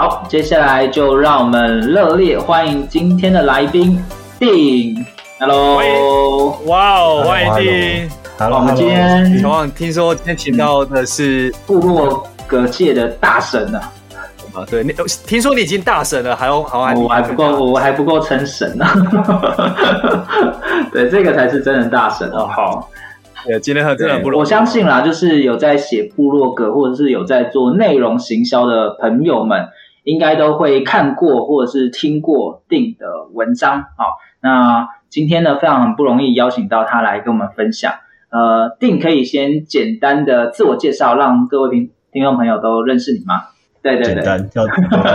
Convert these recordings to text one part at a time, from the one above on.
好，接下来就让我们热烈欢迎今天的来宾，Dean。Hello，哇哦，欢迎 Dean。Hello，我们今天乔王听说今天请到的是部落格界的大神啊。啊，对，你听说你已经大神了，还要好还我还不够，我还不够称神呢。对，这个才是真的大神哦。好。对，今天很真的不容易。我相信啦，就是有在写部落格或者是有在做内容行销的朋友们，应该都会看过或者是听过 Dean 的文章。好，那今天呢，非常很不容易邀请到他来跟我们分享。呃，Dean 可以先简单的自我介绍，让各位听听众朋友都认识你吗？对对对，简单，要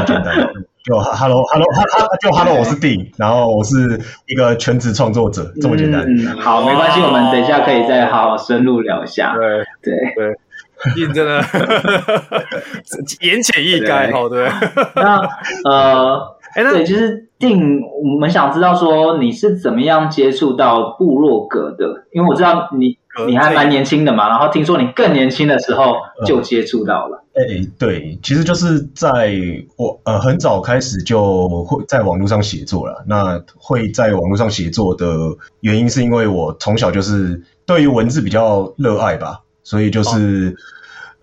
简单。就 hello hello 哈哈，就 hello，我是 Dean，然后我是一个全职创作者，这么简单。嗯，好，没关系，我们等一下可以再好好深入聊一下。对对对真的言简意赅，好对。那呃，哎，那对，就是 Dean，我们想知道说你是怎么样接触到部落格的？因为我知道你你还蛮年轻的嘛，然后听说你更年轻的时候就接触到了。哎、欸，对，其实就是在我呃很早开始就会在网络上写作了。那会在网络上写作的原因，是因为我从小就是对于文字比较热爱吧，所以就是、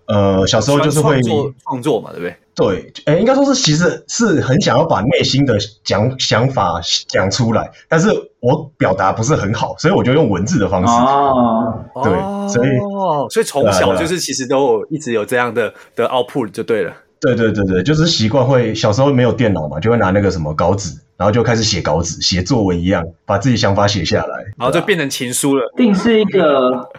哦、呃小时候就是会创作作嘛，对不对？对，哎，应该说是其实是很想要把内心的讲想法讲出来，但是我表达不是很好，所以我就用文字的方式。哦，对，所以哦，所以从小就是其实都有一直有这样的的 output 就对了。对对对对，就是习惯会小时候没有电脑嘛，就会拿那个什么稿纸，然后就开始写稿纸，写作文一样，把自己想法写下来，然后就变成情书了。Dean 是一个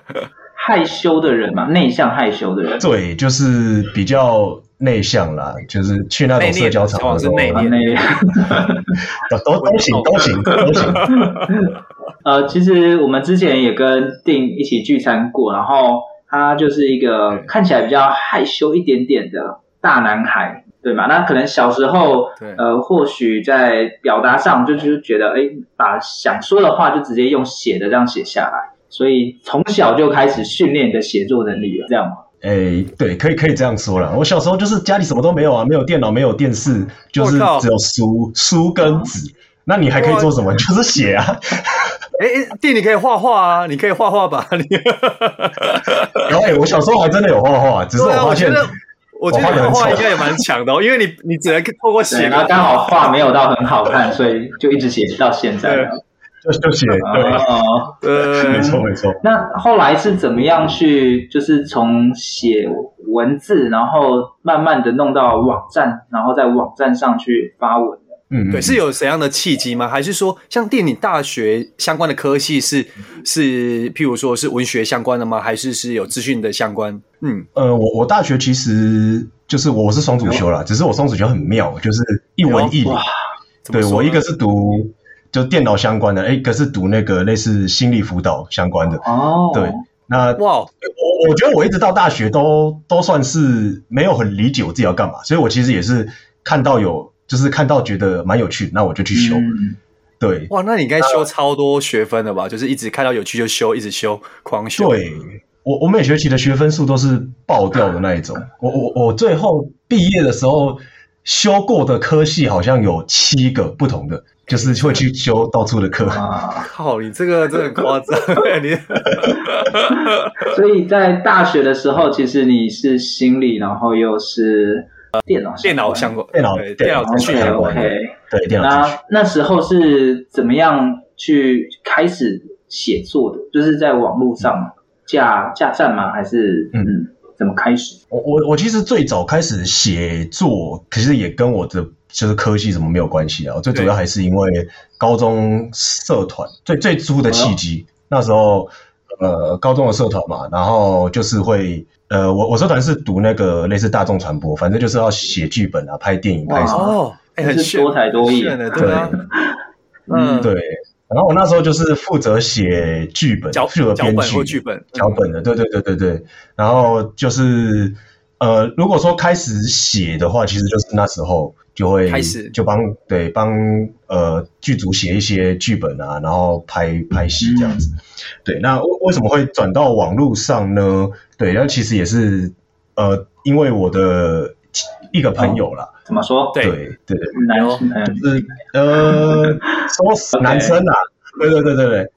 害羞的人嘛，内向害羞的人。对，就是比较。内向啦，就是去那种社交场合，内敛，都都行，都行，都行。呃，其实我们之前也跟 Dean 一起聚餐过，然后他就是一个看起来比较害羞一点点的大男孩，对吗？那可能小时候，呃，或许在表达上就就是觉得，哎，把想说的话就直接用写的这样写下来，所以从小就开始训练你的写作能力了，这样吗？哎、欸，对，可以可以这样说了。我小时候就是家里什么都没有啊，没有电脑，没有电视，就是只有书书跟纸。那你还可以做什么？就是写啊。哎、欸，弟，你可以画画啊，你可以画画吧？你。然后，哎，我小时候还真的有画画，只是我发现，我觉得画画应该也蛮强的哦，因为你你只能透过写，然后刚好画没有到很好看，所以就一直写到现在。就就写，没错没错。那后来是怎么样去，就是从写文字，然后慢慢的弄到网站，然后在网站上去发文的？嗯，对，是有怎样的契机吗？还是说，像电影大学相关的科系是是，譬如说是文学相关的吗？还是是有资讯的相关？嗯，呃，我我大学其实就是我是双主修啦，只是我双主修很妙，就是一文一理。对，我一个是读。就电脑相关的，哎，可是读那个类似心理辅导相关的哦。对，那哇，我我觉得我一直到大学都都算是没有很理解我自己要干嘛，所以我其实也是看到有，就是看到觉得蛮有趣，那我就去修。嗯、对，哇，那你应该修超多学分的吧？就是一直看到有趣就修，一直修，狂修。对，我我每学期的学分数都是爆掉的那一种。我我我最后毕业的时候。修过的科系好像有七个不同的，就是会去修到处的课。啊靠，你这个真的很夸张，你。所以在大学的时候，其实你是心理，然后又是电脑电脑相关，电脑电脑资讯相关。OK，对，电脑。那那时候是怎么样去开始写作的？就是在网络上架架站吗？还是嗯？怎么开始？我我我其实最早开始写作，可是也跟我的就是科系什么没有关系啊。最主要还是因为高中社团最最初的契机。那时候呃，高中的社团嘛，然后就是会呃，我我社团是读那个类似大众传播，反正就是要写剧本啊，拍电影，拍什么哦，哎，很多才多艺的，对啊，嗯，对。然后我那时候就是负责写剧本，负责编剧，剧本脚本的，对对对对对。然后就是呃，如果说开始写的话，其实就是那时候就会开始就帮对帮呃剧组写一些剧本啊，然后拍拍戏这样子。对，那为为什么会转到网络上呢？对，那其实也是呃，因为我的一个朋友啦。怎么说？对对对，男生就是呃，说 男生啊，对对对对对，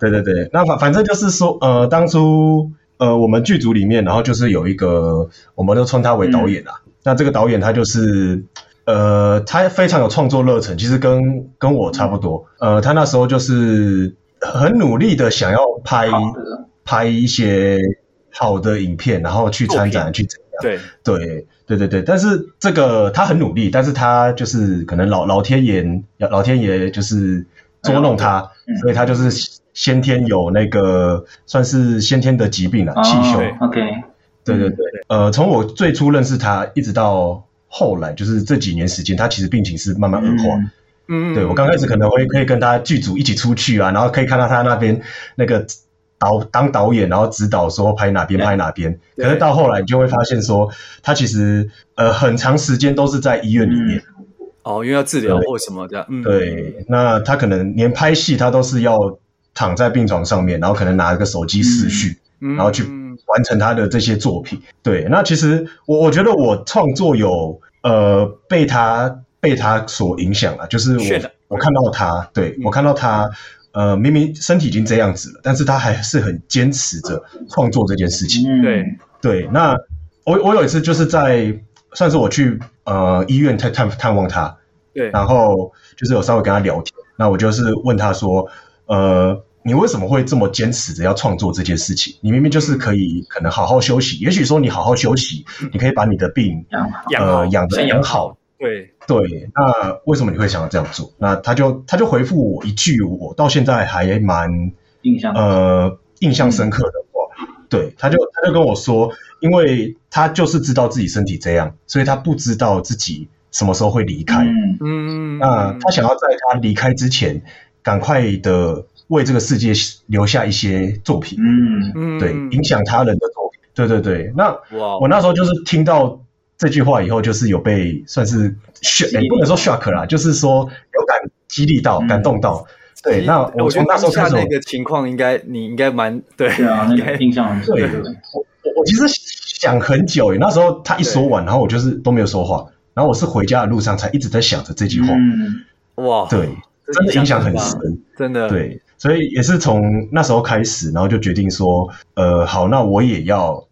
对对对。那反反正就是说，呃，当初呃，我们剧组里面，然后就是有一个，我们都称他为导演啊。那这个导演他就是，呃，他非常有创作热忱，其实跟跟我差不多。呃，他那时候就是很努力的想要拍拍一些好的影片，然后去参展去怎样？对。对。对对对，但是这个他很努力，但是他就是可能老老天爷，老天爷就是捉弄他，所以他就是先天有那个算是先天的疾病了，气胸。OK，对对对，嗯、呃，从我最初认识他一直到后来，就是这几年时间，他其实病情是慢慢恶化。嗯，对我刚开始可能会可以跟他剧组一起出去啊，然后可以看到他那边那个。导当导演，然后指导说拍哪边拍哪边。可是到后来，你就会发现说，他其实呃很长时间都是在医院里面。哦，因为要治疗或什么的。对，对，那他可能连拍戏他都是要躺在病床上面，然后可能拿一个手机视讯，然后去完成他的这些作品。对，那其实我我觉得我创作有呃被他被他所影响了，就是我我看到他，对我看到他。呃，明明身体已经这样子了，但是他还是很坚持着创作这件事情。嗯、对对，那我我有一次就是在算是我去呃医院探探探望他，对，然后就是有稍微跟他聊天，那我就是问他说，呃，你为什么会这么坚持着要创作这件事情？你明明就是可以可能好好休息，也许说你好好休息，嗯、你可以把你的病养呃养得养好。对对，那为什么你会想要这样做？那他就他就回复我一句，我到现在还蛮印象呃印象深刻的话，嗯、对，他就他就跟我说，因为他就是知道自己身体这样，所以他不知道自己什么时候会离开。嗯嗯，那他想要在他离开之前，赶快的为这个世界留下一些作品。嗯嗯，对，影响他人的作品。对对对，那我那时候就是听到。这句话以后就是有被算是 shock，也不能说 shock 啦，就是说有感激励到、感动到。对，那我从那时候开始，那个情况应该你应该蛮对，对啊，那个印象很深。对，我我其实想很久，那时候他一说完，然后我就是都没有说话，然后我是回家的路上才一直在想着这句话。嗯哇，对，真的影响很深，真的。对，所以也是从那时候开始，然后就决定说，呃，好，那我也要。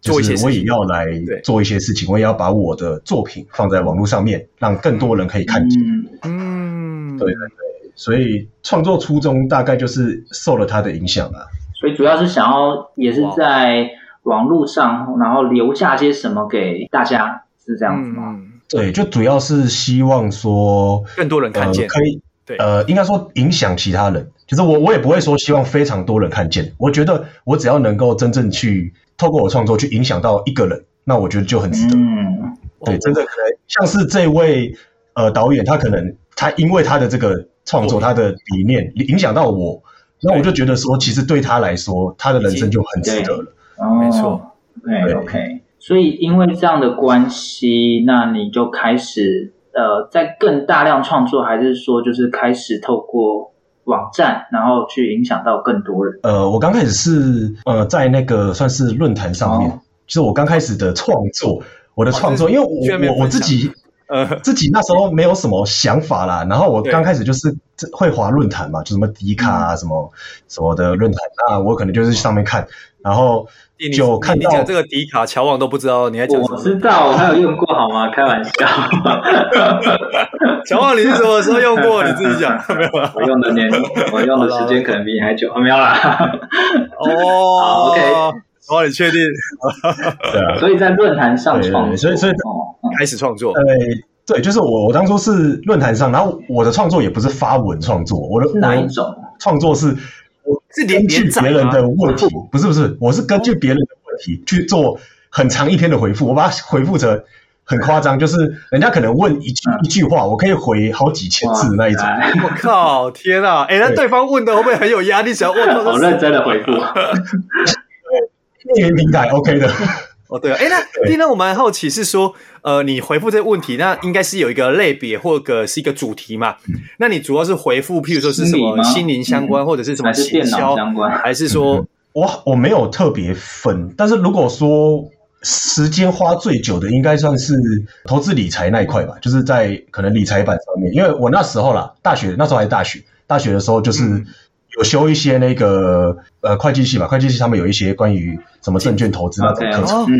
就是我也要来做一些事情，我也要把我的作品放在网络上面，让更多人可以看见。嗯，对对对，所以创作初衷大概就是受了他的影响吧。所以主要是想要也是在网络上，然后留下些什么给大家，是这样子吗？对，就主要是希望说更多人看见，可以对，呃，应该说影响其他人。就是我我也不会说希望非常多人看见，我觉得我只要能够真正去。透过我创作去影响到一个人，那我觉得就很值得。嗯，对，真的可能像是这位呃导演，他可能他因为他的这个创作，他的理念影响到我，那我就觉得说，其实对他来说，他的人生就很值得了。哦，没错。对，OK。所以因为这样的关系，那你就开始呃，在更大量创作，还是说就是开始透过。网站，然后去影响到更多人。呃，我刚开始是呃，在那个算是论坛上面，哦、就是我刚开始的创作，我的创作，哦、因为我我我自己呃，自己那时候没有什么想法啦。然后我刚开始就是会滑论坛嘛，就什么迪卡啊，什么什么的论坛，那我可能就是上面看，然后就看到这个迪卡乔网都不知道你还讲什么。我知道，我还有用过好吗？开玩笑。乔网你是什么时候用过？你自己讲。没有啦，我用的年，我用的时间可能比你还久。没有啦。哦好，OK。哦，你确定？对啊，所以在论坛上创作，所以所以开始创作。对对，就是我我当初是论坛上，然后我的创作也不是发文创作，我的哪一种创作是我是根据别人的问题，不是不是，我是根据别人的问题去做很长一篇的回复，我把它回复成很夸张，就是人家可能问一句一句话，我可以回好几千字的那一种。我靠，天啊！哎，那对方问的会不会很有压力？想我靠，好认真的回复。匿名平台 OK 的 哦，对啊，哎，那丁呢？我蛮好奇是说，呃，你回复这个问题，那应该是有一个类别或者是一个主题嘛？那你主要是回复，譬如说是什么心灵相关，或者是什么行销相关，还是说我我没有特别分？但是如果说时间花最久的，应该算是投资理财那一块吧，就是在可能理财版上面，因为我那时候啦，大学那时候还是大学，大学的时候就是。有修一些那个呃会计系嘛，会计系他们有一些关于什么证券投资那种课程，嗯，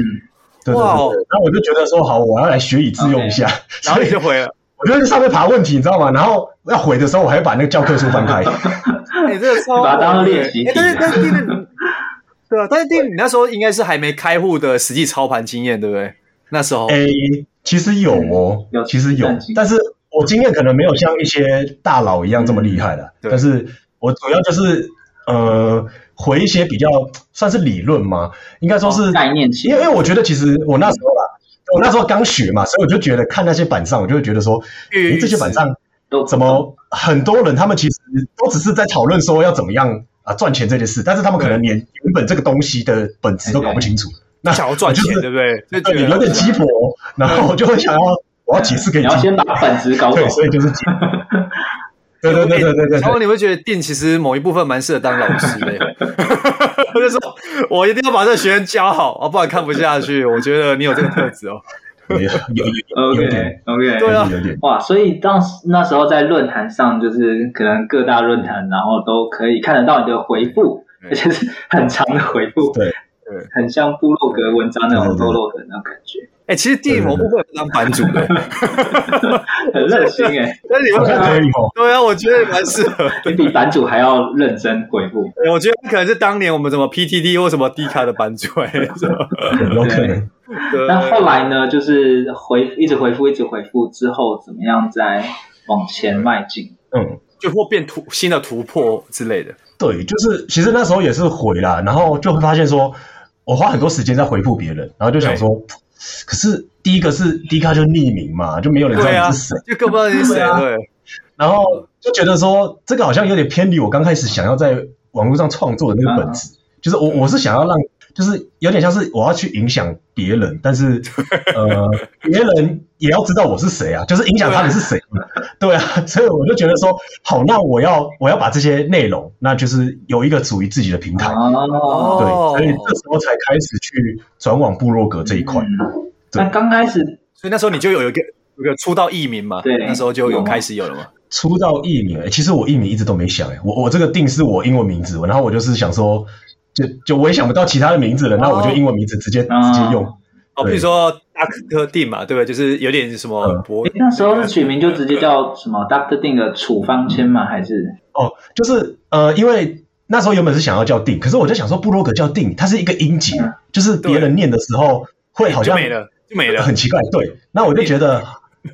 对对对，然后我就觉得说好，我要来学以致用一下，然后你就回了，我就在上面爬问题，你知道吗？然后要回的时候，我还要把那个教科书翻开，你 这个超把它当练习题，但是但是对啊，但是丁你那时候应该是还没开户的实际操盘经验，对不对？那时候，哎，其实有哦，有，其实有，但是我经验可能没有像一些大佬一样这么厉害的，但是。我主要就是呃回一些比较算是理论嘛，应该说是概念性，因为因为我觉得其实我那时候啦，我那时候刚学嘛，所以我就觉得看那些板上，我就会觉得说，诶这些板上怎么很多人他们其实都只是在讨论说要怎么样啊赚钱这件事，但是他们可能连原本这个东西的本质都搞不清楚。那想要赚钱，对不对？对，有点鸡婆，然后我就会想要我要解释给你，你要先把本质搞懂，对，所以就是。对对对对对对，然后你会觉得电其实某一部分蛮适合当老师的，我 就说，我一定要把这个学员教好啊，不然看不下去。我觉得你有这个特质哦，有有有，OK OK，对啊，哇，所以当时那时候在论坛上，就是可能各大论坛，然后都可以看得到你的回复，而且是很长的回复，对。对，很像部落格文章那种部落格那种感觉。哎，其实电影某部分当版主的，很热心哎。但你们可以哦。对啊，我觉得蛮适合。你比版主还要认真回复。我觉得可能是当年我们什么 PTT 或什么 D 卡的版主哎，是吧？有可能。那后来呢？就是回一直回复，一直回复之后，怎么样再往前迈进？嗯，就或变突新的突破之类的。对，就是其实那时候也是回啦，然后就会发现说，我花很多时间在回复别人，然后就想说。可是第一个是第一个就匿名嘛，就没有人知道你是谁，就更不知道你是谁。对，然后就觉得说这个好像有点偏离我刚开始想要在网络上创作的那个本质，就是我我是想要让，就是有点像是我要去影响别人，但是 呃别人也要知道我是谁啊，就是影响他们是谁嘛，对啊，所以我就觉得说好，那我要我要把这些内容，那就是有一个属于自己的平台，对，所以这时候才开始去转往部落格这一块。那刚开始，所以那时候你就有一个有一个出道艺名嘛？对，那时候就有开始有了嘛。出道艺名，其实我艺名一直都没想哎，我我这个定是我英文名字，然后我就是想说，就就我也想不到其他的名字了，那我就英文名字直接直接用。哦，比如说 Doctor Ding 嘛，对不对？就是有点什么博。那时候是取名就直接叫什么 Doctor Ding 的处方签吗？还是？哦，就是呃，因为那时候原本是想要叫 Ding，可是我就想说布洛格叫 Ding，它是一个音节，就是别人念的时候会好像没了。没了，很奇怪。对，那我就觉得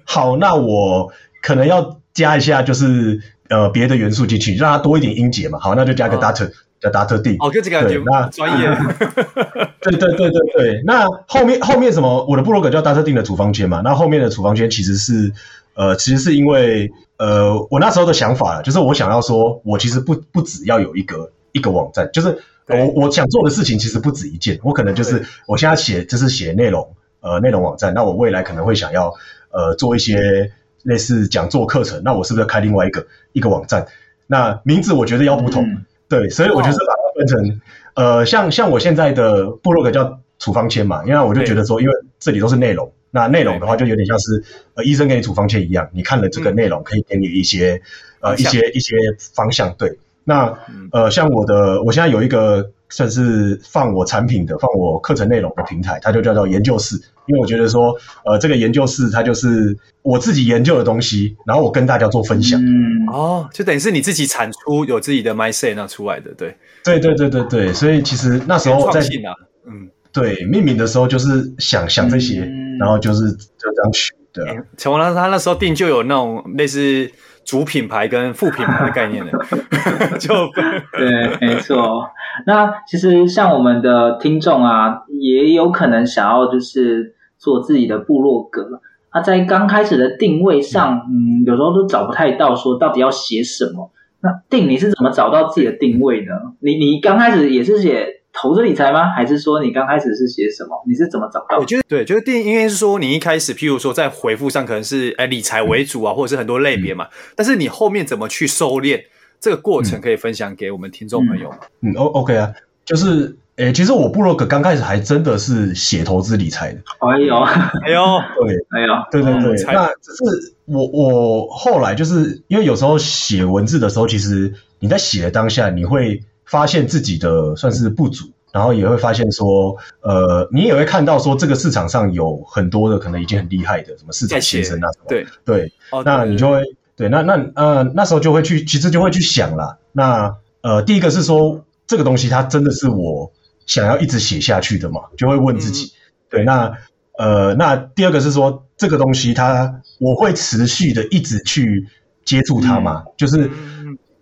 好，那我可能要加一下，就是呃别的元素进去，让它多一点音节嘛。好，那就加个 Doctor，叫 Doctor Ding。哦，就这个对，那专业。对对对对对，那后面后面什么？我的部落格叫 Doctor Ding 的处方箋嘛。那后面的处方箋其实是呃，其实是因为呃，我那时候的想法，就是我想要说，我其实不不只要有一个一个网站，就是我我想做的事情其实不止一件。我可能就是我现在写就是写内容。呃，内容网站，那我未来可能会想要呃做一些类似讲座课程，那我是不是要开另外一个一个网站？那名字我觉得要不同，嗯、对，所以我就是把它分成呃，像像我现在的部落格叫处方签嘛，因为我就觉得说，因为这里都是内容，那内容的话，就有点像是呃医生给你处方签一样，你看了这个内容，可以给你一些、嗯、呃一些一些方向。对，那呃像我的，我现在有一个算是放我产品的、放我课程内容的平台，它就叫做研究室。因为我觉得说，呃，这个研究室它就是我自己研究的东西，然后我跟大家做分享。嗯，哦，就等于是你自己产出有自己的 mindset 那出来的，对，对对对对对。所以其实那时候在，啊、嗯，对，命名的时候就是想想这些，嗯、然后就是就这样取的。陈王他那时候定就有那种类似主品牌跟副品牌的概念的，就 对，没错。那其实像我们的听众啊，也有可能想要就是。做自己的部落格，那在刚开始的定位上，嗯，有时候都找不太到，说到底要写什么。那定你是怎么找到自己的定位呢？你你刚开始也是写投资理财吗？还是说你刚开始是写什么？你是怎么找到？我觉得对，就是定应该是说你一开始，譬如说在回复上可能是哎理财为主啊，或者是很多类别嘛。但是你后面怎么去收敛这个过程，可以分享给我们听众朋友吗？嗯，O OK 啊，就是。诶，其实我部落格刚开始还真的是写投资理财的。哎呦，哎呦，对，哎呦，对对对。那只是我我后来就是因为有时候写文字的时候，其实你在写的当下，你会发现自己的算是不足，然后也会发现说，呃，你也会看到说这个市场上有很多的可能已经很厉害的什么市场先生啊什么，对对。那你就会对，那那呃那时候就会去，其实就会去想啦。那呃，第一个是说这个东西它真的是我。想要一直写下去的嘛，就会问自己，嗯、对，那呃，那第二个是说这个东西它我会持续的一直去接触它嘛，嗯、就是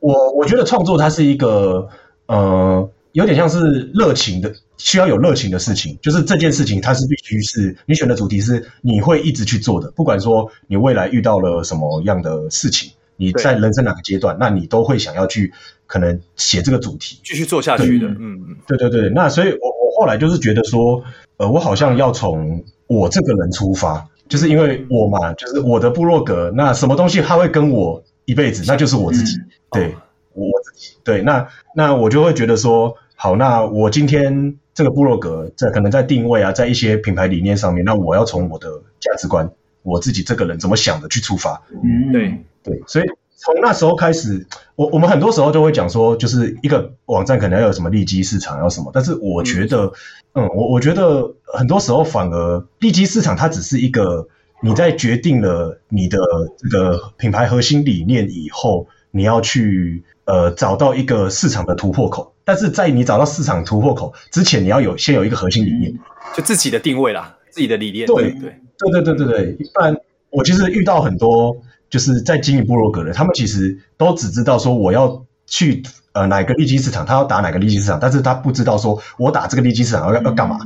我我觉得创作它是一个呃有点像是热情的，需要有热情的事情，就是这件事情它是必须是你选的主题是你会一直去做的，不管说你未来遇到了什么样的事情。你在人生哪个阶段，那你都会想要去可能写这个主题，继续做下去的。嗯嗯，对对对。那所以我，我我后来就是觉得说，呃，我好像要从我这个人出发，就是因为我嘛，就是我的部落格，那什么东西他会跟我一辈子，那就是我自己。嗯、对，我自己。对，那那我就会觉得说，好，那我今天这个部落格在可能在定位啊，在一些品牌理念上面，那我要从我的价值观，我自己这个人怎么想的去出发。嗯，对。对，所以从那时候开始，我我们很多时候就会讲说，就是一个网站可能要有什么利基市场，要什么。但是我觉得，嗯，嗯，我我觉得很多时候反而利基市场它只是一个你在决定了你的这个品牌核心理念以后，你要去呃找到一个市场的突破口。但是在你找到市场突破口之前，你要有先有一个核心理念，就自己的定位啦，自己的理念。对对对对对对对，一般我其实遇到很多。就是在经营部落格的他们其实都只知道说我要去呃哪个利基市场他要打哪个利基市场但是他不知道说我打这个利基市场要要干嘛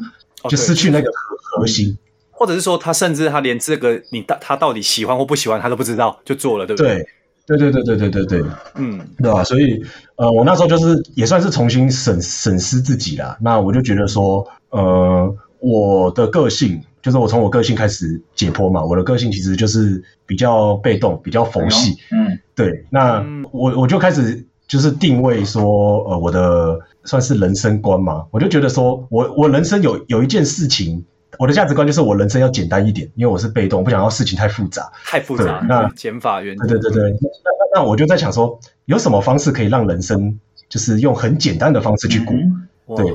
就失去那个核核心。或者是说他甚至他连这个你到他到底喜欢或不喜欢他都不知道就做了对不对？对对对对对对对嗯。对吧？所以呃我那时候就是也算是重新审审视自己了那我就觉得说呃我的个性。就是我从我个性开始解剖嘛，我的个性其实就是比较被动，比较佛系。嗯，对。那我我就开始就是定位说，呃，我的算是人生观嘛，我就觉得说我我人生有有一件事情，我的价值观就是我人生要简单一点，因为我是被动，不想要事情太复杂。太复杂。那减法原则。对对对对。那那那我就在想说，有什么方式可以让人生就是用很简单的方式去过？嗯、对。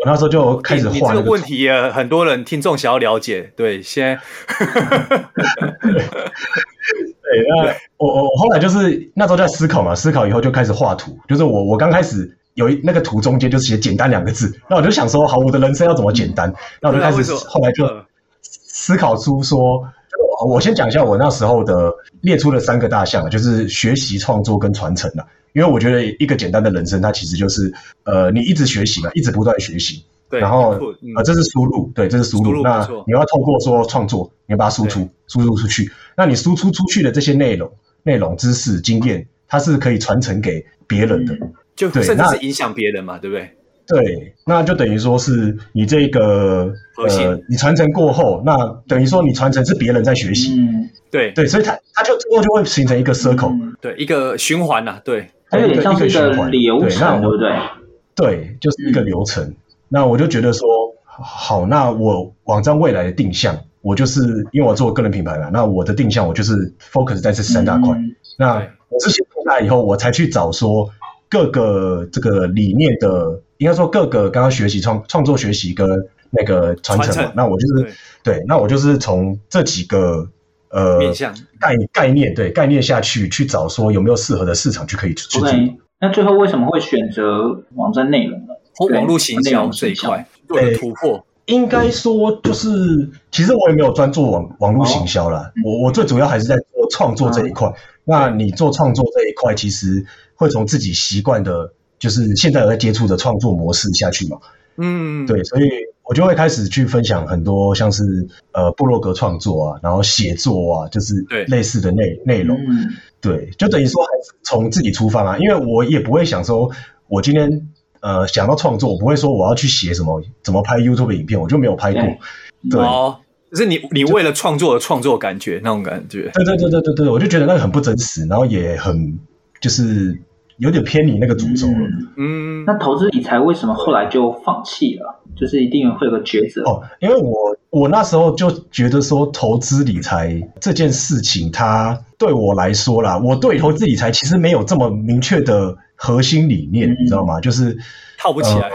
我那时候就开始画。你这个问题啊，很多人听众想要了解。对，先。对，那我我我后来就是那时候在思考嘛，思考以后就开始画图。就是我我刚开始有一那个图中间就写简单两个字，那我就想说，好，我的人生要怎么简单？那我就开始后来就思考出说，我先讲一下我那时候的列出了三个大项，就是学习、创作跟传承。因为我觉得一个简单的人生，它其实就是，呃，你一直学习嘛，一直不断学习，对，然后，嗯、呃，这是输入，对，这是输入。输入那你要透过说创作，你要把它输出，输入出去。那你输出出去的这些内容、内容、知识、经验，它是可以传承给别人的，就甚至是影响别人嘛，对不对？对，那就等于说是你这个呃，你传承过后，那等于说你传承是别人在学习，嗯，对对，所以它它就最后就会形成一个 circle，对，一个循环呐，对。它有点像是一个流程，对不对？对，就是一个流程。那我就觉得说，好，那我网站未来的定向，我就是因为我做个人品牌嘛，那我的定向我就是 focus 在这三大块。嗯、那我这些出来以后，我才去找说各个这个理念的，应该说各个刚刚学习创创作学习跟那个传承嘛。那我就是对，对，那我就是从这几个呃概概念对概念下去去找说有没有适合的市场去可以去做。Okay, 那最后为什么会选择网站内容呢？或网络行销这一块对突破。应该说，就是其实我也没有专做网网络行销啦。我我最主要还是在做创作这一块。那你做创作这一块，其实会从自己习惯的，就是现在有在接触的创作模式下去嘛。嗯，对，所以我就会开始去分享很多像是呃部落格创作啊，然后写作啊，就是类似的内内容。对，就等于说还是从自己出发啊，因为我也不会想说我今天。呃，想到创作，我不会说我要去写什么，怎么拍 YouTube 影片，我就没有拍过。对，哦，就是你，你为了创作而创作，感觉那种感觉。对对对对对对，我就觉得那个很不真实，然后也很就是有点偏离那个主轴了。嗯，那投资理财为什么后来就放弃了？就是一定会有个抉择哦，因为我我那时候就觉得说，投资理财这件事情，它对我来说啦，我对投资理财其实没有这么明确的。核心理念，嗯、你知道吗？就是套不起来，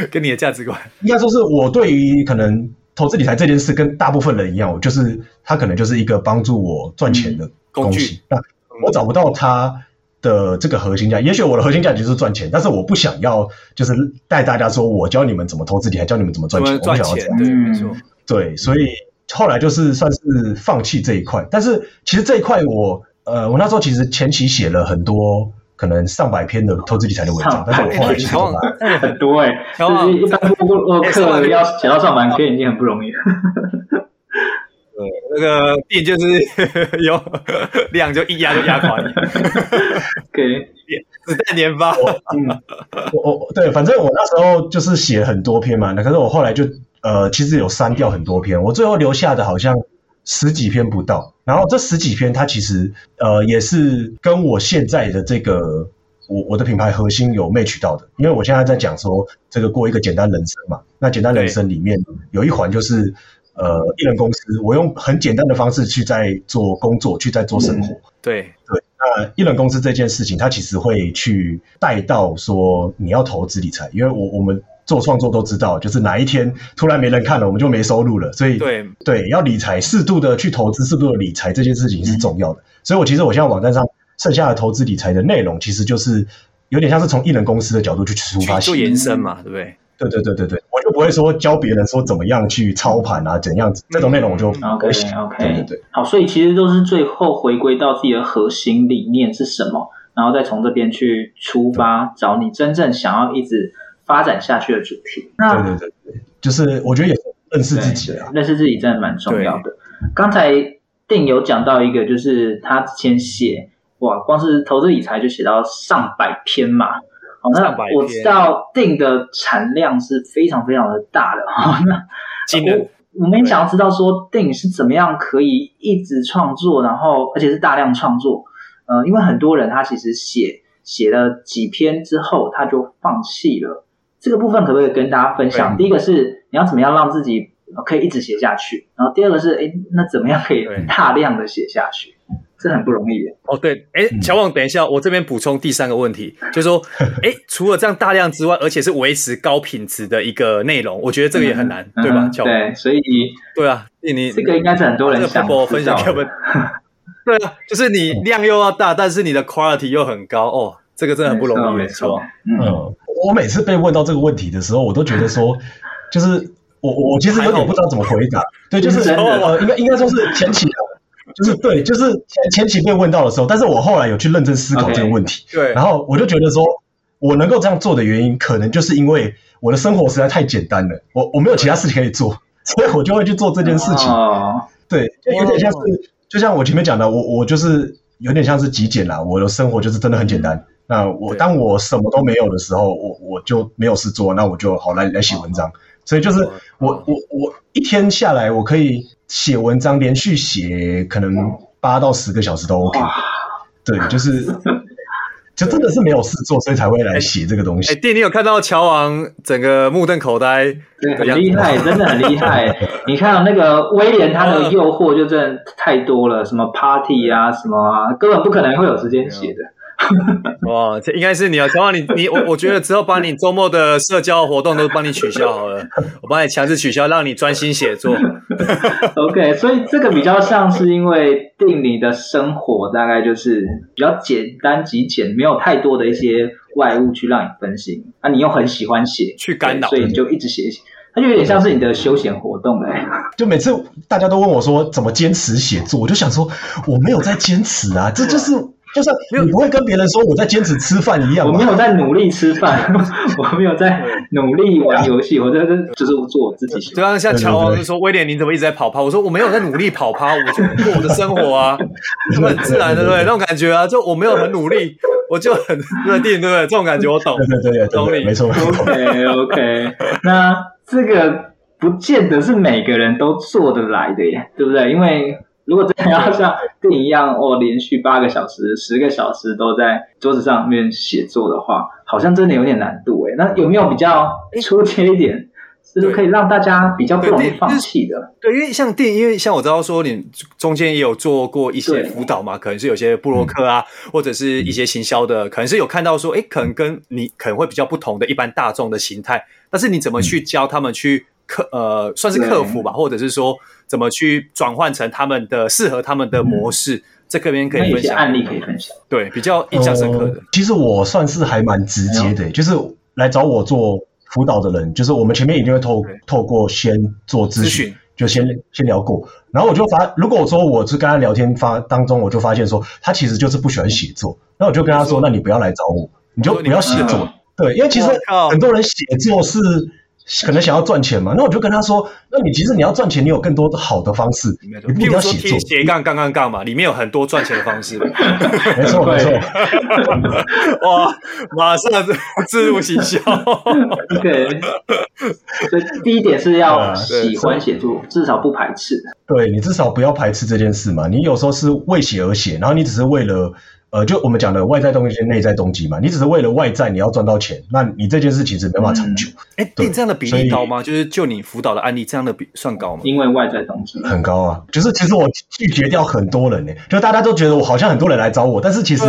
呃、跟你的价值观。应该说是我对于可能投资理财这件事，跟大部分人一样，就是它可能就是一个帮助我赚钱的东西。工具。那我找不到它的这个核心价，也许我的核心价值就是赚钱，但是我不想要就是带大家说我教你们怎么投资理财，教你们怎么赚钱。赚钱，我想要这样。对，没错。对，所以后来就是算是放弃这一块。但是其实这一块我呃，我那时候其实前期写了很多。可能上百篇的投资理财的文章，但是我后来写了很多哎，就是一般播客 要写到上百篇已经很不容易了。对，那个店就是 有量就一压就压垮你。给子弹连发。嗯，我我对，反正我那时候就是写很多篇嘛，那可是我后来就呃，其实有删掉很多篇，我最后留下的好像。十几篇不到，然后这十几篇它其实呃也是跟我现在的这个我我的品牌核心有 match 到的，因为我现在在讲说这个过一个简单人生嘛，那简单人生里面有一环就是呃艺人公司，我用很简单的方式去在做工作，去在做生活，对对，那艺人公司这件事情，它其实会去带到说你要投资理财，因为我我们。做创作都知道，就是哪一天突然没人看了，我们就没收入了。所以，对对，要理财，适度的去投资，适度的理财这件事情是重要的。嗯、所以，我其实我现在网站上剩下的投资理财的内容，其实就是有点像是从艺人公司的角度去出发，做延伸嘛，对不对？对对对对对，我就不会说教别人说怎么样去操盘啊，怎样子这种内容我就 OK OK 对对对。好，所以其实都是最后回归到自己的核心理念是什么，然后再从这边去出发，找你真正想要一直。发展下去的主题，那对对对，就是我觉得也是认识自己啊，认识自己真的蛮重要的。对刚才定有讲到一个，就是他之前写哇，光是投资理财就写到上百篇嘛。好，那我知道定的产量是非常非常的大的哈。那我我们想要知道说定是怎么样可以一直创作，然后而且是大量创作。呃，因为很多人他其实写写了几篇之后他就放弃了。这个部分可不可以跟大家分享？第一个是你要怎么样让自己可以一直写下去，然后第二个是，哎，那怎么样可以大量的写下去？对这很不容易的。哦，对，哎，乔旺，等一下，我这边补充第三个问题，就是说，哎，除了这样大量之外，而且是维持高品质的一个内容，我觉得这个也很难，嗯、对吧？乔旺，对，所以 对啊，你这个应该是很多人想分享给我们。对啊，就是你量又要大，但是你的 quality 又很高哦，这个真的很不容易，没错，嗯。我每次被问到这个问题的时候，我都觉得说，就是我我其实有点不知道怎么回答。对，就是呃，应该应该说是前期，就是对，就是前前期被问到的时候，但是我后来有去认真思考这个问题。对，然后我就觉得说，我能够这样做的原因，可能就是因为我的生活实在太简单了，我我没有其他事情可以做，所以我就会去做这件事情。对，就有点像是，就像我前面讲的，我我就是有点像是极简啦，我的生活就是真的很简单。那我当我什么都没有的时候，我我就没有事做，那我就好来来写文章。所以就是我我我一天下来，我可以写文章，连续写可能八到十个小时都 OK。对，就是 就真的是没有事做，所以才会来写这个东西。哎，弟，你有看到乔王整个目瞪口呆？对，很厉害，真的很厉害。你看那个威廉，他的诱惑就真的太多了，什么 party 啊，什么啊，根本不可能会有时间写的。哇，这应该是你啊，乔王，你你我我觉得之后把你周末的社交活动都帮你取消好了，我帮你强制取消，让你专心写作。OK，所以这个比较像是因为定你的生活大概就是比较简单极简，没有太多的一些外物去让你分心，那、啊、你又很喜欢写，去干扰，所以你就一直写写，它就有点像是你的休闲活动哎。就每次大家都问我说怎么坚持写作，我就想说我没有在坚持啊，这就是。就是你不会跟别人说我在坚持吃饭一样，我没有在努力吃饭，我没有在努力玩游戏，我在这就是做我自己。对啊像乔王就说威廉，你怎么一直在跑趴？我说我没有在努力跑趴，我就过我的生活啊，很自然的，对不对？那种感觉啊，就我没有很努力，我就很认定，对不对？这种感觉我懂，对对对，懂你，没错。OK OK，那这个不见得是每个人都做得来的耶，对不对？因为。如果真的要像电影一样哦，连续八个小时、十个小时都在桌子上面写作的话，好像真的有点难度诶。那有没有比较出街一点，是可以让大家比较不容易放弃的？对，因为像电影，因为像我知道说你中间也有做过一些辅导嘛，可能是有些布洛克啊，或者是一些行销的，可能是有看到说，诶，可能跟你可能会比较不同的一般大众的形态，但是你怎么去教他们去克呃，算是克服吧，或者是说。怎么去转换成他们的适合他们的模式？嗯、这个边可以分享，案例可以分享。对，比较印象深刻的。呃、其实我算是还蛮直接的，就是来找我做辅导的人，就是我们前面一定会透透过先做咨询，就先先聊过，然后我就发，如果我说我是跟他聊天发当中，我就发现说他其实就是不喜欢写作，那我就跟他说，那你不要来找我，你就不要写作。对，因为其实很多人写作是。可能想要赚钱嘛？那我就跟他说：“那你其实你要赚钱，你有更多的好的方式。你不一定要写作斜杠杠杠杠嘛，里面有很多赚钱的方式。没错没错。哇，马上自入行销。对，所以第一点是要喜欢写作，至少不排斥。对，你至少不要排斥这件事嘛。你有时候是为写而写，然后你只是为了。呃，就我们讲的外在动机跟内在动机嘛，你只是为了外在你要赚到钱，那你这件事其实没办法长久。哎、嗯，对，这样的比例高吗？就是就你辅导的案例，这样的比算高吗？因为外在动机很高啊，就是其实我拒绝掉很多人呢，就大家都觉得我好像很多人来找我，但是其实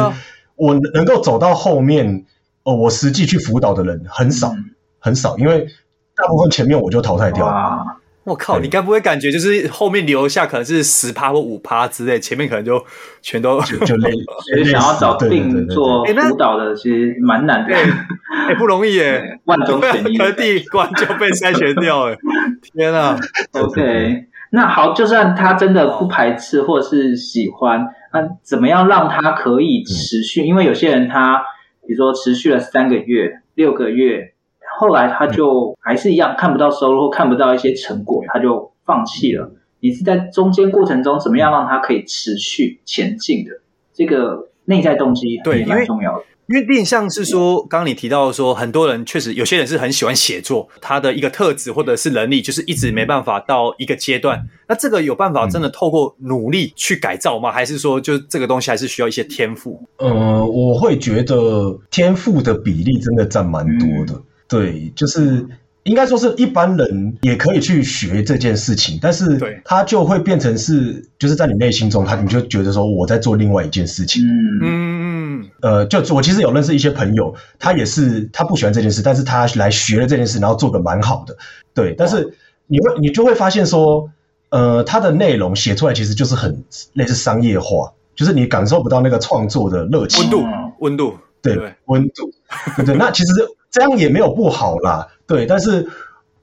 我能够走到后面，哦、呃，我实际去辅导的人很少、嗯、很少，因为大部分前面我就淘汰掉了。我靠，你该不会感觉就是后面留下可能是十趴或五趴之类，前面可能就全都就就累。所以想要找定做舞蹈的，其实蛮难的，哎，不容易耶，万中选一，第一关就被筛选掉了。天啊！OK，那好，就算他真的不排斥或者是喜欢，那怎么样让他可以持续？因为有些人他比如说持续了三个月、六个月。后来他就还是一样看不到收入或看不到一些成果，他就放弃了。你是在中间过程中怎么样让他可以持续前进的？这个内在动机对蛮重要的。因为变相是说，刚刚你提到说，很多人确实有些人是很喜欢写作，他的一个特质或者是能力，就是一直没办法到一个阶段。那这个有办法真的透过努力去改造吗？还是说，就这个东西还是需要一些天赋？呃，我会觉得天赋的比例真的占蛮多的。嗯对，就是应该说是一般人也可以去学这件事情，但是他就会变成是，就是在你内心中，他你就觉得说我在做另外一件事情。嗯嗯嗯。呃，就我其实有认识一些朋友，他也是他不喜欢这件事，但是他来学了这件事，然后做的蛮好的。对，但是你会你就会发现说，呃，他的内容写出来其实就是很类似商业化，就是你感受不到那个创作的热情。温度，温度，对，对温度，对对。那其实。这样也没有不好啦，对，但是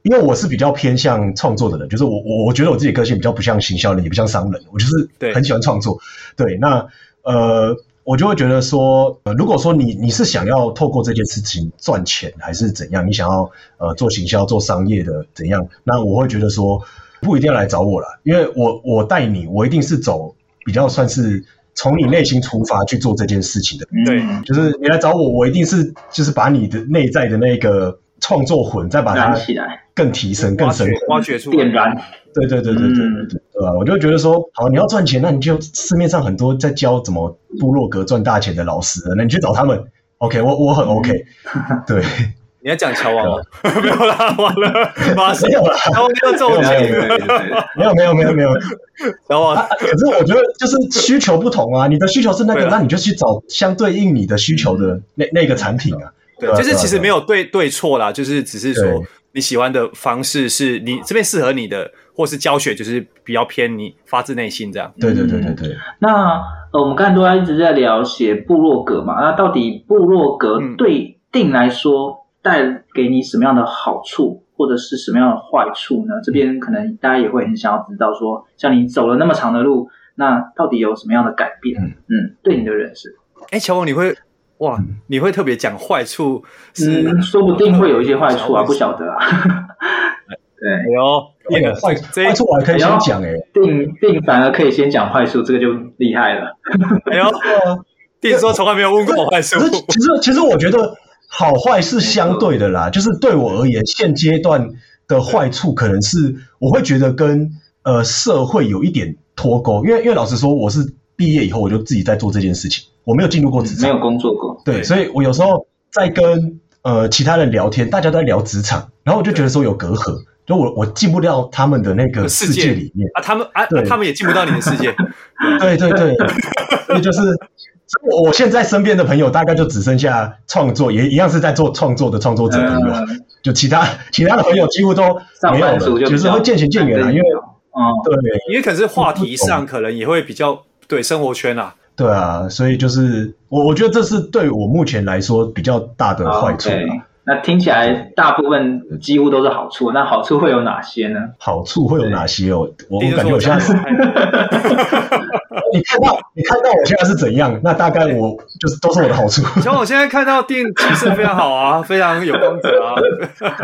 因为我是比较偏向创作的人，就是我我我觉得我自己个性比较不像行销人，也不像商人，我就是很喜欢创作，对，对，那呃，我就会觉得说，呃，如果说你你是想要透过这件事情赚钱，还是怎样，你想要呃做行销做商业的怎样，那我会觉得说不一定要来找我了，因为我我带你，我一定是走比较算是。从你内心出发去做这件事情的，对，就是你来找我，我一定是就是把你的内在的那个创作魂再把它起来，更提升、更深挖掘出点燃。对对对对对对对，对吧？我就觉得说，好，你要赚钱，那你就市面上很多在教怎么部落格赚大钱的老师，那你去找他们，OK，我我很 OK，对。你要讲乔王吗 没有啦，完了，马上没有啦，乔王没有中奖，没有没有没有没有，乔王。可是我觉得就是需求不同啊，你的需求是那个，那你就去找相对应你的需求的那那个产品啊。对，就是其实没有对对错啦，就是只是说你喜欢的方式是你这边适合你的，或是教学就是比较偏你发自内心这样。对对对对对。那呃，我们刚才都在一直在聊写部落格嘛，那到底部落格对 Dean 来说？带给你什么样的好处，或者是什么样的坏处呢？这边可能大家也会很想要知道说，说像你走了那么长的路，那到底有什么样的改变？嗯，嗯对你的认识。哎，乔王，你会哇，你会特别讲坏处是？嗯，说不定会有一些坏处啊，不晓得啊。对，有那个坏坏处我还可以先讲哎，定定反而可以先讲坏处，这个就厉害了。哎呦，定说从来没有问过坏处。其实其实我觉得。好坏是相对的啦，就是对我而言，现阶段的坏处可能是我会觉得跟呃社会有一点脱钩，因为因为老实说，我是毕业以后我就自己在做这件事情，我没有进入过职场，没有工作过，对，所以我有时候在跟呃其他人聊天，大家都在聊职场，然后我就觉得说有隔阂，就我我进不到他们的那个世界。里面。啊，他们啊，他们也进不到你的世界，对 对对，所以 就是。我我现在身边的朋友大概就只剩下创作，也一样是在做创作的创作者朋友，嗯、就其他其他的朋友几乎都没有了，就，就是会渐行渐远了。因为，嗯，对，因为可是话题上可能也会比较对生活圈啊，对啊，所以就是我我觉得这是对我目前来说比较大的坏处。Okay. 那听起来大部分几乎都是好处，那好处会有哪些呢？好处会有哪些哦？我我感觉我现在是，你看到你看到我现在是怎样？那大概我就是都是我的好处。像我现在看到 Dean 气色非常好啊，非常有光泽啊。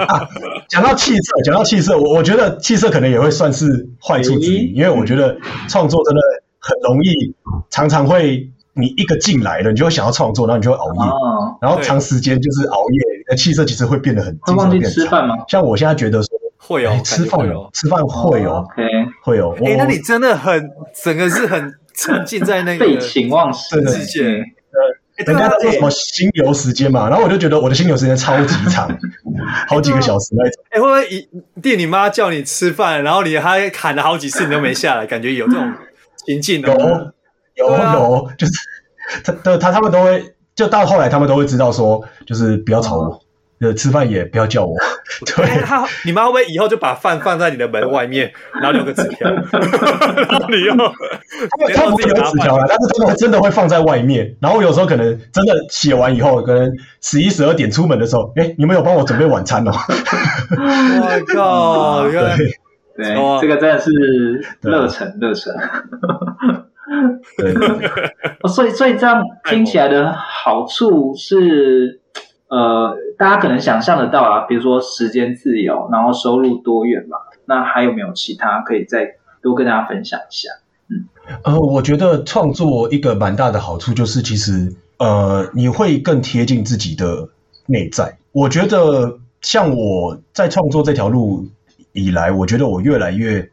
啊，讲到气色，讲到气色，我我觉得气色可能也会算是坏处之一，因为我觉得创作真的很容易，常常会。你一个进来了，你就会想要创作，然后你就会熬夜，哦、然后长时间就是熬夜，气色其实会变得很。会忘记吃饭吗？像我现在觉得说会哦，吃饭有吃饭会哦，OK，会有。哎，那你真的很整个是很沉浸在那个废寝忘食的世界。呃，人家都说什么心流时间嘛，然后我就觉得我的心流时间超级长，好几个小时那种。哎，会不会一弟你妈叫你吃饭，然后你还喊了好几次你都没下来，感觉有这种情境的。有有，啊、就是他他他他们都会，就到后来他们都会知道说，就是不要吵我，呃、哦，吃饭也不要叫我。对，他你妈会不会以后就把饭放在你的门外面，然后留个纸条？然后你用他不会有纸条了，但是他们真的会放在外面。然后有时候可能真的写完以后，可能十一十二点出门的时候，哎，你们有帮我准备晚餐哦？My God！对对，这个真的是热忱，热忱。对，所以所以这样听起来的好处是，呃，大家可能想象得到啊，比如说时间自由，然后收入多元嘛。那还有没有其他可以再多跟大家分享一下？嗯，呃，我觉得创作一个蛮大的好处就是，其实呃，你会更贴近自己的内在。我觉得像我在创作这条路以来，我觉得我越来越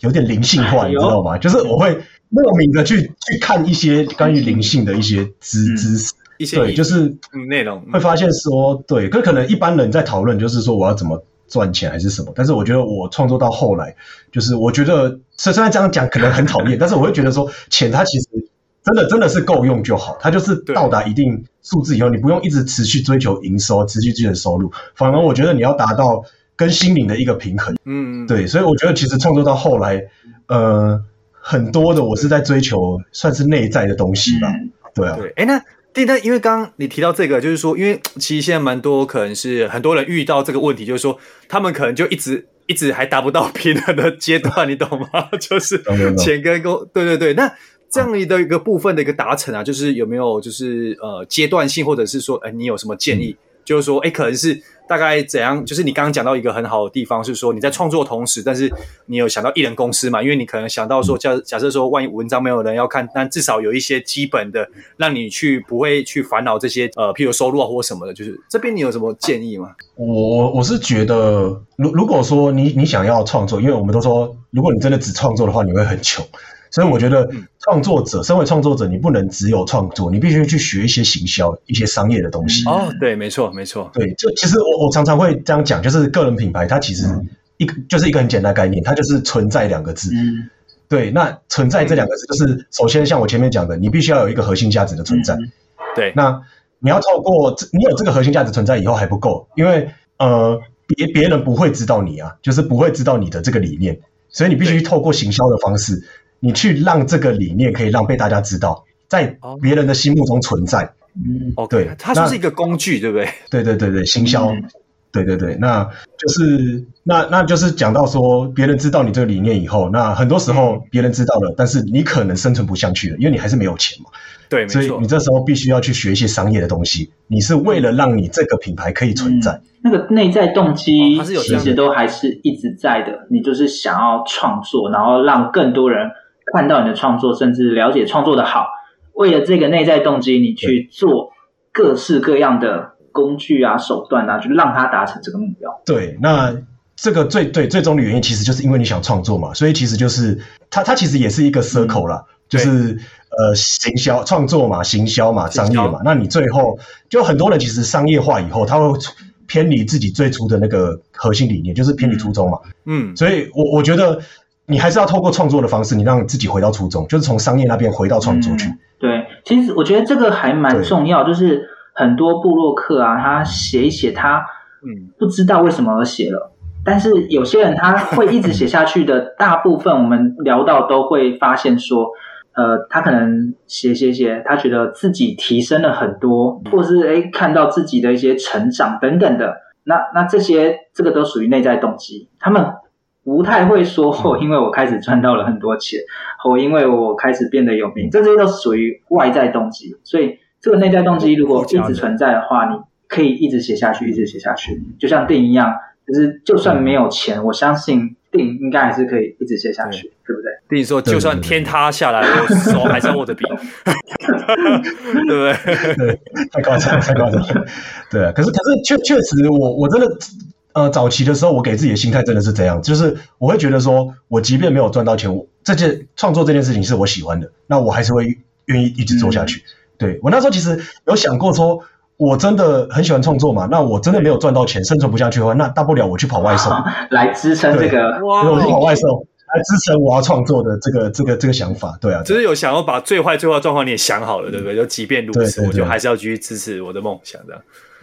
有点灵性化，你知道吗？就是我会。莫名的去去看一些关于灵性的一些知知识，一些对，就是内容会发现说，对，可可能一般人在讨论，就是说我要怎么赚钱还是什么，但是我觉得我创作到后来，就是我觉得虽然这样讲可能很讨厌，但是我会觉得说，钱它其实真的真的是够用就好，它就是到达一定数字以后，你不用一直持续追求营收，持续追求收入，反而我觉得你要达到跟心灵的一个平衡，嗯，对，所以我觉得其实创作到后来，呃。很多的我是在追求算是内在的东西吧，嗯、对啊。对，哎，那第那因为刚刚你提到这个，就是说，因为其实现在蛮多可能是很多人遇到这个问题，就是说他们可能就一直一直还达不到 平衡的阶段，你懂吗？就是钱跟工，对对对。那这样的一个部分的一个达成啊，就是有没有就是呃阶段性，或者是说，哎，你有什么建议？嗯、就是说，哎，可能是。大概怎样？就是你刚刚讲到一个很好的地方，是说你在创作的同时，但是你有想到艺人公司嘛？因为你可能想到说，假假设说，万一文章没有人要看，但至少有一些基本的，让你去不会去烦恼这些呃，譬如收入啊或什么的。就是这边你有什么建议吗？我我是觉得，如如果说你你想要创作，因为我们都说，如果你真的只创作的话，你会很穷。所以我觉得创作者，身为创作者，你不能只有创作，你必须去学一些行销、一些商业的东西。哦，对，没错，没错。对，就其实我我常常会这样讲，就是个人品牌，它其实一个就是一个很简单概念，它就是存在两个字。嗯。对，那存在这两个字，就是首先像我前面讲的，你必须要有一个核心价值的存在。对，那你要透过你有这个核心价值存在以后还不够，因为呃。别别人不会知道你啊，就是不会知道你的这个理念，所以你必须透过行销的方式，你去让这个理念可以让被大家知道，在别人的心目中存在。嗯，对，它就是一个工具，对不对？对对对对，行销。嗯对对对，那就是那那就是讲到说，别人知道你这个理念以后，那很多时候别人知道了，但是你可能生存不下去了，因为你还是没有钱嘛。对，所以你这时候必须要去学一些商业的东西。你是为了让你这个品牌可以存在，嗯、那个内在动机其实都还是一直在的。你就是想要创作，然后让更多人看到你的创作，甚至了解创作的好。为了这个内在动机，你去做各式各样的。工具啊，手段啊，去让它达成这个目标。对，那这个最对最终的原因，其实就是因为你想创作嘛，所以其实就是它它其实也是一个 circle 啦，嗯、就是呃行销创作嘛，行销嘛，商业嘛。那你最后就很多人其实商业化以后，他会偏离自己最初的那个核心理念，就是偏离初衷嘛。嗯，所以我我觉得你还是要透过创作的方式，你让自己回到初衷，就是从商业那边回到创作去。嗯、对，其实我觉得这个还蛮重要，就是。很多部落客啊，他写一写，他嗯不知道为什么而写了，但是有些人他会一直写下去的。大部分我们聊到都会发现说，呃，他可能写写写，他觉得自己提升了很多，或是诶看到自己的一些成长等等的。那那这些这个都属于内在动机，他们不太会说哦，因为我开始赚到了很多钱，或因为我开始变得有名，这些都属于外在动机，所以。这个内在动机如果一直存在的话，你可以一直写下去，一直写下去，就像定一样，就是就算没有钱，我相信定应该还是可以一直写下去，对不对？定说，就算天塌下来，我手还是握着笔，对不对？对，太夸张，太夸张。对，可是可是确确实，我我真的呃，早期的时候，我给自己的心态真的是这样，就是我会觉得说，我即便没有赚到钱，我这件创作这件事情是我喜欢的，那我还是会愿意一直做下去。嗯对，我那时候其实有想过说，我真的很喜欢创作嘛，那我真的没有赚到钱，生存不下去的话，那大不了我去跑外送 来支撑这个，我去跑外送来支撑我要创作的这个这个这个想法。对啊，就是有想要把最坏最坏状况你也想好了，对不对？就即便如此，我就还是要继续支持我的梦想的。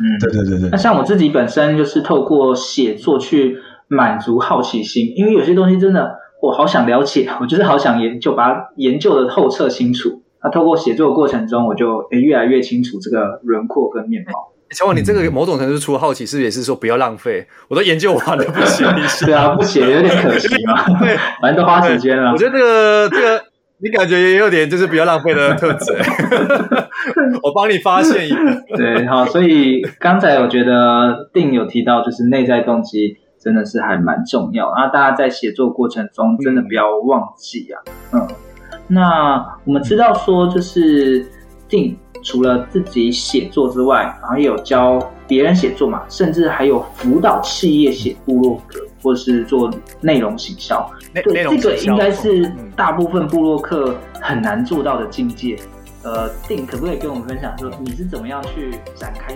嗯，对对对对。那像我自己本身就是透过写作去满足好奇心，因为有些东西真的我好想了解，我就是好想研究，把它研究的透彻清楚。那透过写作的过程中，我就诶越来越清楚这个轮廓跟面貌。小王，你这个某种程度除了好奇，是不是也是说不要浪费？我都研究完了，不写一下。对啊，不写有点可惜嘛。对，反正都花时间了。我觉得这个这个，你感觉也有点就是比较浪费的特质。我帮你发现一个。对，好，所以刚才我觉得定有提到，就是内在动机真的是还蛮重要。啊大家在写作过程中，真的不要忘记啊。嗯。那我们知道说，就是定除了自己写作之外，然后也有教别人写作嘛，甚至还有辅导企业写部落格，或是做内容行销。对，这个应该是大部分部落客很难做到的境界。呃，定可不可以跟我们分享说，你是怎么样去展开？